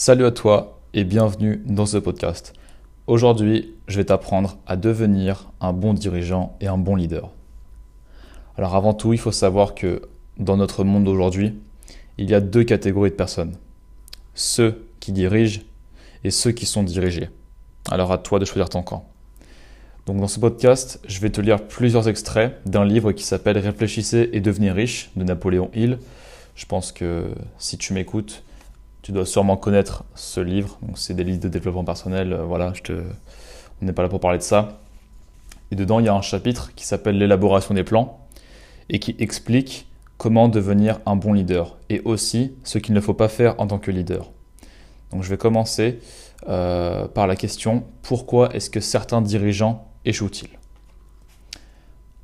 Salut à toi et bienvenue dans ce podcast. Aujourd'hui, je vais t'apprendre à devenir un bon dirigeant et un bon leader. Alors avant tout, il faut savoir que dans notre monde d'aujourd'hui, il y a deux catégories de personnes. Ceux qui dirigent et ceux qui sont dirigés. Alors à toi de choisir ton camp. Donc dans ce podcast, je vais te lire plusieurs extraits d'un livre qui s'appelle Réfléchissez et devenez riche de Napoléon Hill. Je pense que si tu m'écoutes, tu dois sûrement connaître ce livre. c'est des livres de développement personnel. Euh, voilà, on n'est pas là pour parler de ça. Et dedans, il y a un chapitre qui s'appelle l'élaboration des plans et qui explique comment devenir un bon leader et aussi ce qu'il ne faut pas faire en tant que leader. Donc je vais commencer euh, par la question pourquoi est-ce que certains dirigeants échouent-ils?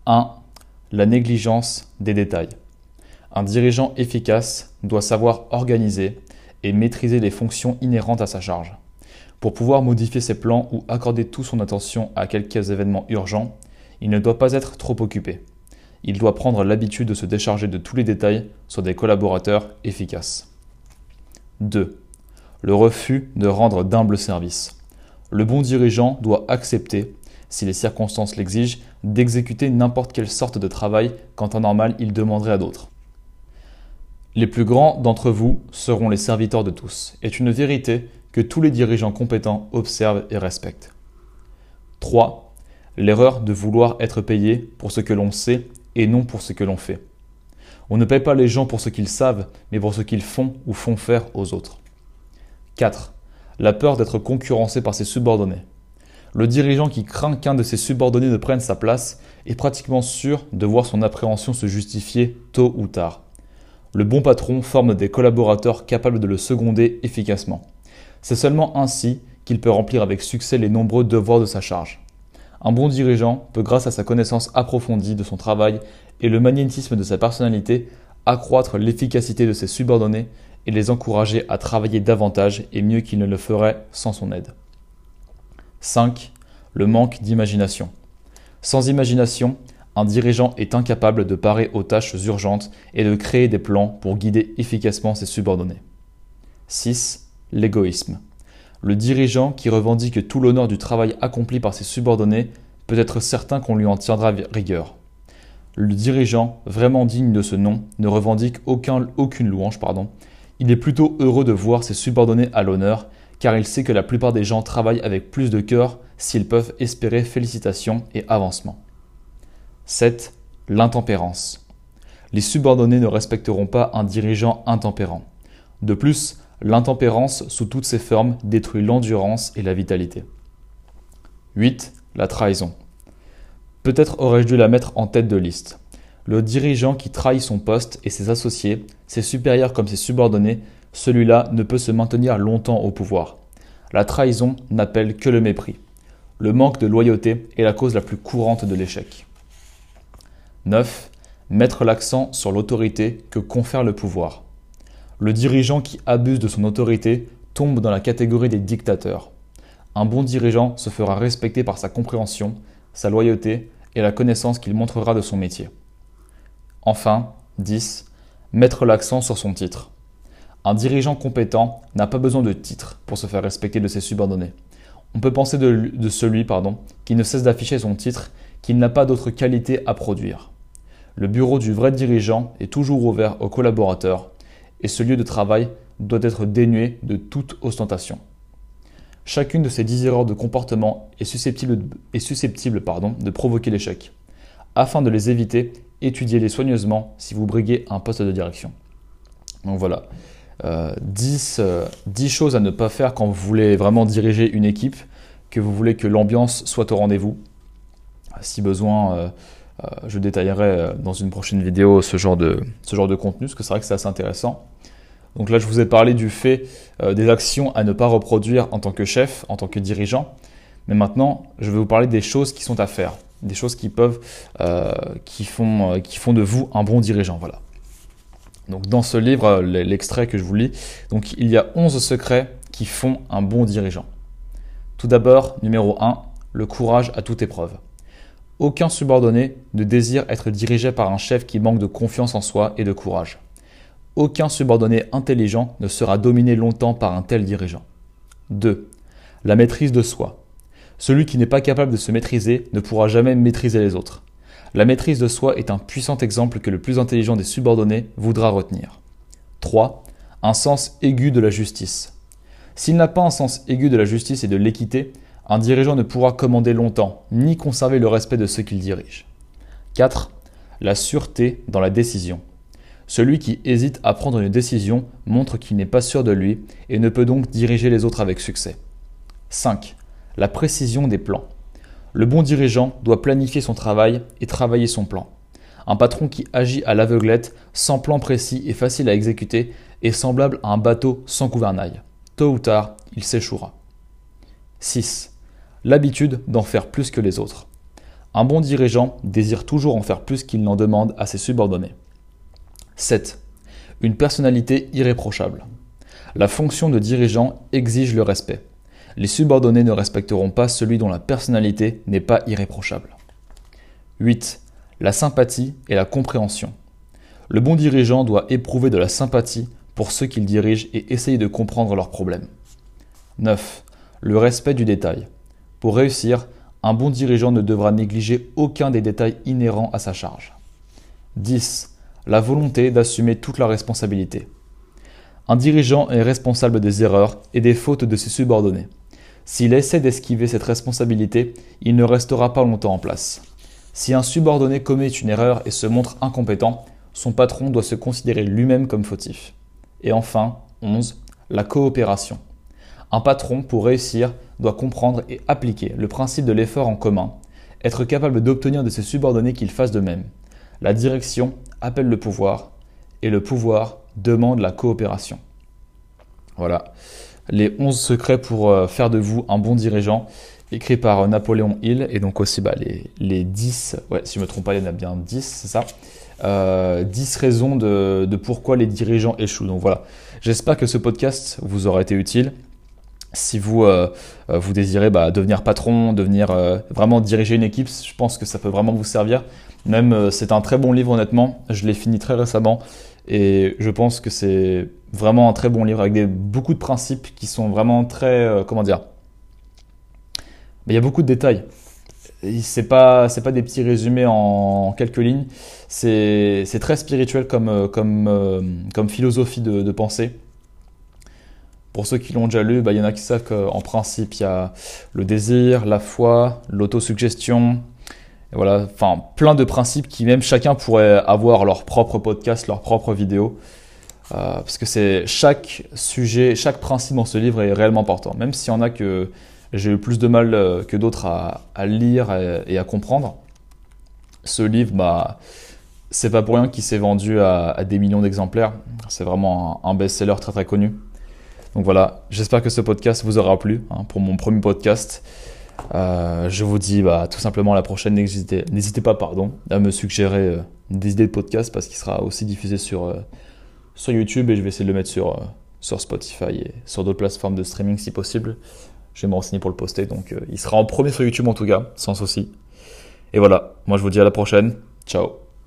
1. La négligence des détails. Un dirigeant efficace doit savoir organiser et maîtriser les fonctions inhérentes à sa charge. Pour pouvoir modifier ses plans ou accorder toute son attention à quelques événements urgents, il ne doit pas être trop occupé. Il doit prendre l'habitude de se décharger de tous les détails sur des collaborateurs efficaces. 2. Le refus de rendre d'humbles services. Le bon dirigeant doit accepter, si les circonstances l'exigent, d'exécuter n'importe quelle sorte de travail quand en normal il demanderait à d'autres. Les plus grands d'entre vous seront les serviteurs de tous, est une vérité que tous les dirigeants compétents observent et respectent. 3. L'erreur de vouloir être payé pour ce que l'on sait et non pour ce que l'on fait. On ne paie pas les gens pour ce qu'ils savent, mais pour ce qu'ils font ou font faire aux autres. 4. La peur d'être concurrencé par ses subordonnés. Le dirigeant qui craint qu'un de ses subordonnés ne prenne sa place est pratiquement sûr de voir son appréhension se justifier tôt ou tard. Le bon patron forme des collaborateurs capables de le seconder efficacement. C'est seulement ainsi qu'il peut remplir avec succès les nombreux devoirs de sa charge. Un bon dirigeant peut, grâce à sa connaissance approfondie de son travail et le magnétisme de sa personnalité, accroître l'efficacité de ses subordonnés et les encourager à travailler davantage et mieux qu'il ne le ferait sans son aide. 5. Le manque d'imagination. Sans imagination, un dirigeant est incapable de parer aux tâches urgentes et de créer des plans pour guider efficacement ses subordonnés. 6. L'égoïsme. Le dirigeant qui revendique tout l'honneur du travail accompli par ses subordonnés peut être certain qu'on lui en tiendra rigueur. Le dirigeant, vraiment digne de ce nom, ne revendique aucun, aucune louange. Pardon. Il est plutôt heureux de voir ses subordonnés à l'honneur, car il sait que la plupart des gens travaillent avec plus de cœur s'ils peuvent espérer félicitations et avancement. 7. L'intempérance. Les subordonnés ne respecteront pas un dirigeant intempérant. De plus, l'intempérance sous toutes ses formes détruit l'endurance et la vitalité. 8. La trahison. Peut-être aurais-je dû la mettre en tête de liste. Le dirigeant qui trahit son poste et ses associés, ses supérieurs comme ses subordonnés, celui-là ne peut se maintenir longtemps au pouvoir. La trahison n'appelle que le mépris. Le manque de loyauté est la cause la plus courante de l'échec. 9. Mettre l'accent sur l'autorité que confère le pouvoir. Le dirigeant qui abuse de son autorité tombe dans la catégorie des dictateurs. Un bon dirigeant se fera respecter par sa compréhension, sa loyauté et la connaissance qu'il montrera de son métier. Enfin, 10. Mettre l'accent sur son titre. Un dirigeant compétent n'a pas besoin de titre pour se faire respecter de ses subordonnés. On peut penser de, celui pardon, qui ne cesse d'afficher son titre, qu'il n'a pas d'autre qualité à produire. Le bureau du vrai dirigeant est toujours ouvert aux collaborateurs et ce lieu de travail doit être dénué de toute ostentation. Chacune de ces dix erreurs de comportement est susceptible, de provoquer l'échec. Afin de les éviter, étudiez-les soigneusement si vous briguez un poste de direction. Donc voilà, 10, euh, euh, choses à ne pas faire quand vous voulez vraiment diriger une équipe, que vous voulez que l'ambiance soit au rendez-vous. Si besoin, euh, euh, je détaillerai euh, dans une prochaine vidéo ce genre de, ce genre de contenu, parce que c'est vrai que c'est assez intéressant. Donc là, je vous ai parlé du fait euh, des actions à ne pas reproduire en tant que chef, en tant que dirigeant. Mais maintenant, je vais vous parler des choses qui sont à faire, des choses qui peuvent, qui, font, qui font de vous un bon dirigeant. Voilà. Donc dans ce livre, l'extrait que je vous lis, donc il y a 11 secrets qui font un bon dirigeant. Tout d'abord, numéro 1, le courage à toute épreuve. Aucun subordonné ne désire être dirigé par un chef qui manque de confiance en soi et de courage. Aucun subordonné intelligent ne sera dominé longtemps par un tel dirigeant. 2. La maîtrise de soi. Celui qui n'est pas capable de se maîtriser ne pourra jamais maîtriser les autres. La maîtrise de soi est un puissant exemple que le plus intelligent des subordonnés voudra retenir. 3. Un sens aigu de la justice. S'il n'a pas un sens aigu de la justice et de l'équité, un dirigeant ne pourra commander longtemps, ni conserver le respect de ceux qu'il dirige. 4. La sûreté dans la décision. Celui qui hésite à prendre une décision montre qu'il n'est pas sûr de lui et ne peut donc diriger les autres avec succès. 5. La précision des plans. Le bon dirigeant doit planifier son travail et travailler son plan. Un patron qui agit à l'aveuglette, sans plan précis et facile à exécuter, est semblable à un bateau sans gouvernail. Tôt ou tard, il s'échouera. 6. L'habitude d'en faire plus que les autres. Un bon dirigeant désire toujours en faire plus qu'il n'en demande à ses subordonnés. 7. Une personnalité irréprochable. La fonction de dirigeant exige le respect. Les subordonnés ne respecteront pas celui dont la personnalité n'est pas irréprochable. 8. La sympathie et la compréhension. Le bon dirigeant doit éprouver de la sympathie pour ceux qu'il dirige et essayer de comprendre leurs problèmes. 9. Le respect du détail. Pour réussir, un bon dirigeant ne devra négliger aucun des détails inhérents à sa charge. 10. La volonté d'assumer toute la responsabilité. Un dirigeant est responsable des erreurs et des fautes de ses subordonnés. S'il essaie d'esquiver cette responsabilité, il ne restera pas longtemps en place. Si un subordonné commet une erreur et se montre incompétent, son patron doit se considérer lui-même comme fautif. Et enfin, 11. La coopération. Un patron, pour réussir, doit comprendre et appliquer le principe de l'effort en commun, être capable d'obtenir de ses subordonnés qu'ils fassent de même. La direction appelle le pouvoir et le pouvoir demande la coopération. Voilà les 11 secrets pour euh, faire de vous un bon dirigeant, écrit par euh, Napoléon Hill, et donc aussi bah, les, les 10, ouais, si je ne me trompe pas, il y en a bien 10, c'est ça, euh, 10 raisons de, de, pourquoi les dirigeants échouent. Donc voilà, j'espère que ce podcast vous aura été utile. Si vous, euh, euh vous désirez bah, devenir patron, devenir vraiment diriger une équipe, je pense que ça peut vraiment vous servir. Même c'est un très bon livre honnêtement, je l'ai fini très récemment et je pense que c'est vraiment un très bon livre avec des, beaucoup de principes qui sont vraiment très, euh, comment dire, mais il y a beaucoup de détails. C'est pas, c'est pas des petits résumés en quelques lignes. C'est, très spirituel comme, euh, comme, euh, comme philosophie de, de, pensée. Pour ceux qui l'ont déjà lu, bah, il y en a qui savent qu'en principe, il y a le désir, la foi, l'autosuggestion, voilà, enfin plein de principes qui même chacun pourrait avoir leur propre podcast, leur propre vidéo. Euh, parce que c'est chaque sujet, chaque principe dans ce livre est réellement important. Même s'il y en a que j'ai eu plus de mal euh, que d'autres à, lire et, à comprendre, ce livre, bah, c'est pas pour rien qu'il s'est vendu à, des millions d'exemplaires. C'est vraiment un, best-seller très très connu. Donc voilà, j'espère que ce podcast vous aura plu hein, pour mon premier podcast. Euh, je vous dis bah, tout simplement à la prochaine. N'hésitez pas pardon, à me suggérer des idées de podcast parce qu'il sera aussi diffusé sur sur YouTube et je vais essayer de le mettre sur, euh, sur Spotify et sur d'autres plateformes de streaming si possible. Je vais me renseigner pour le poster, donc euh, il sera en premier sur YouTube en tout cas, sans souci. Et voilà, moi je vous dis à la prochaine. Ciao